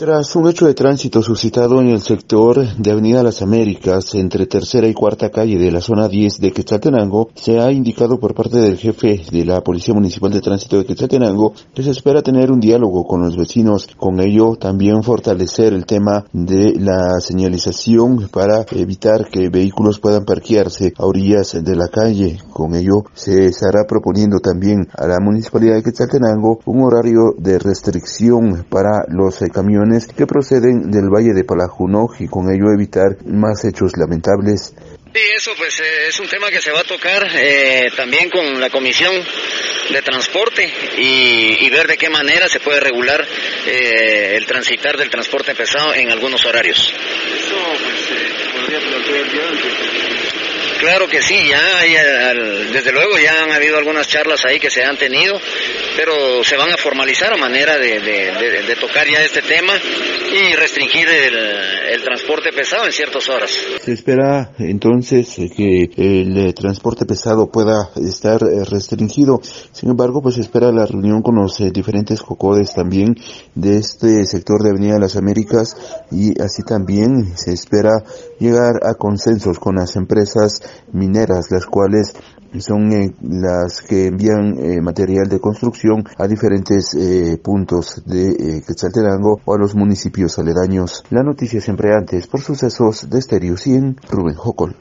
Tras un hecho de tránsito suscitado en el sector de Avenida Las Américas, entre tercera y cuarta calle de la zona 10 de Quetzaltenango, se ha indicado por parte del jefe de la Policía Municipal de Tránsito de Quetzaltenango que se espera tener un diálogo con los vecinos, con ello también fortalecer el tema de la señalización para evitar que vehículos puedan parquearse a orillas de la calle. Con ello se estará proponiendo también a la Municipalidad de Quetzaltenango un horario de restricción para los camiones que proceden del Valle de Palajunoj y con ello evitar más hechos lamentables. Sí, eso pues eh, es un tema que se va a tocar eh, también con la Comisión de Transporte y, y, ver de qué manera se puede regular eh, el transitar del transporte pesado en algunos horarios. Eso pues podría plantear ya antes. Claro que sí, ya desde luego ya han habido algunas charlas ahí que se han tenido, pero se van a formalizar a manera de, de tocar ya este tema y restringir el, el, transporte pesado en ciertas horas. Se espera entonces que el transporte pesado pueda estar restringido. Sin embargo, pues se espera la reunión con los diferentes cocodes también de este sector de Avenida de las Américas y así también se espera llegar a consensos con las empresas mineras, las cuales son eh, las que envían eh, material de construcción a diferentes eh, puntos de eh, Quetzaltenango o a los municipios aledaños. La noticia siempre antes por sucesos de Stereo 100, Rubén Jocol.